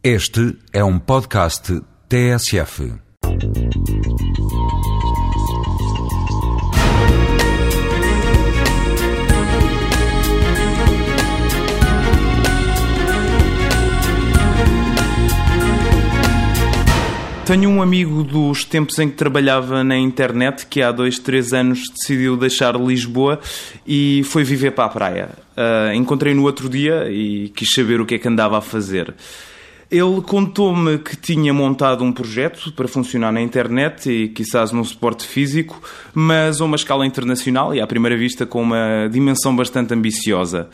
Este é um podcast TSF. Tenho um amigo dos tempos em que trabalhava na internet que há dois, três anos decidiu deixar Lisboa e foi viver para a praia. Uh, encontrei no outro dia e quis saber o que é que andava a fazer. Ele contou-me que tinha montado um projeto para funcionar na internet e quizás num suporte físico, mas a uma escala internacional e à primeira vista com uma dimensão bastante ambiciosa.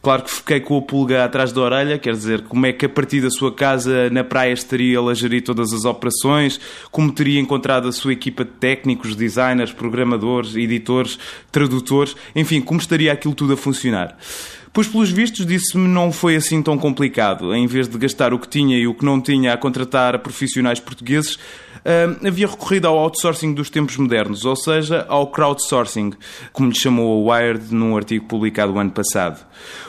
Claro que fiquei com o pulga atrás da orelha, quer dizer, como é que a partir da sua casa na praia estaria a gerir todas as operações, como teria encontrado a sua equipa de técnicos, designers, programadores, editores, tradutores, enfim, como estaria aquilo tudo a funcionar. Pois, pelos vistos, disse-me não foi assim tão complicado. Em vez de gastar o que tinha e o que não tinha a contratar profissionais portugueses, havia recorrido ao outsourcing dos tempos modernos, ou seja, ao crowdsourcing, como lhe chamou a Wired num artigo publicado o ano passado.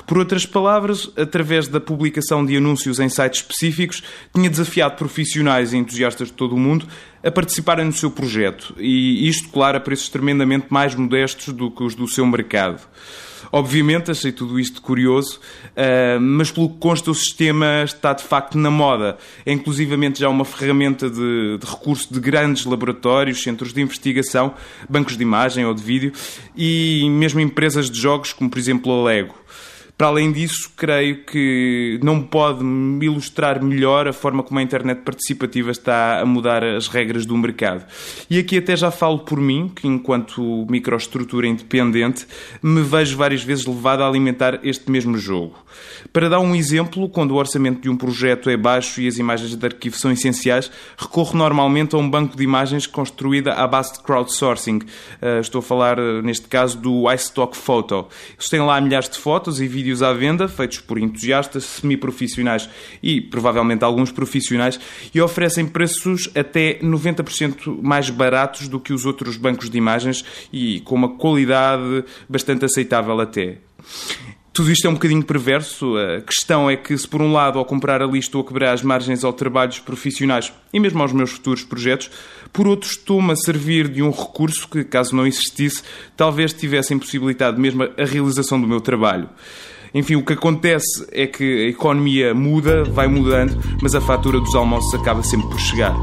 Por outras palavras, através da publicação de anúncios em sites específicos, tinha desafiado profissionais e entusiastas de todo o mundo a participarem no seu projeto, e isto, claro, a preços tremendamente mais modestos do que os do seu mercado. Obviamente, achei tudo isto curioso, uh, mas pelo que consta, o sistema está de facto na moda. É inclusivamente já uma ferramenta de, de recurso de grandes laboratórios, centros de investigação, bancos de imagem ou de vídeo e mesmo empresas de jogos, como por exemplo a Lego. Para além disso, creio que não pode ilustrar melhor a forma como a internet participativa está a mudar as regras do mercado. E aqui até já falo por mim, que enquanto microestrutura independente, me vejo várias vezes levado a alimentar este mesmo jogo. Para dar um exemplo, quando o orçamento de um projeto é baixo e as imagens de arquivo são essenciais, recorro normalmente a um banco de imagens construída à base de crowdsourcing. Uh, estou a falar, neste caso, do iStock Photo. Lá milhares de fotos e vídeos vídeos à venda, feitos por entusiastas, semi-profissionais e provavelmente alguns profissionais, e oferecem preços até 90% mais baratos do que os outros bancos de imagens e com uma qualidade bastante aceitável até. Tudo isto é um bocadinho perverso. A questão é que, se por um lado, ao comprar a lista, a quebrar as margens ao trabalhos profissionais e mesmo aos meus futuros projetos, por outro, estou-me a servir de um recurso que, caso não existisse, talvez tivesse impossibilitado mesmo a realização do meu trabalho. Enfim, o que acontece é que a economia muda, vai mudando, mas a fatura dos almoços acaba sempre por chegar.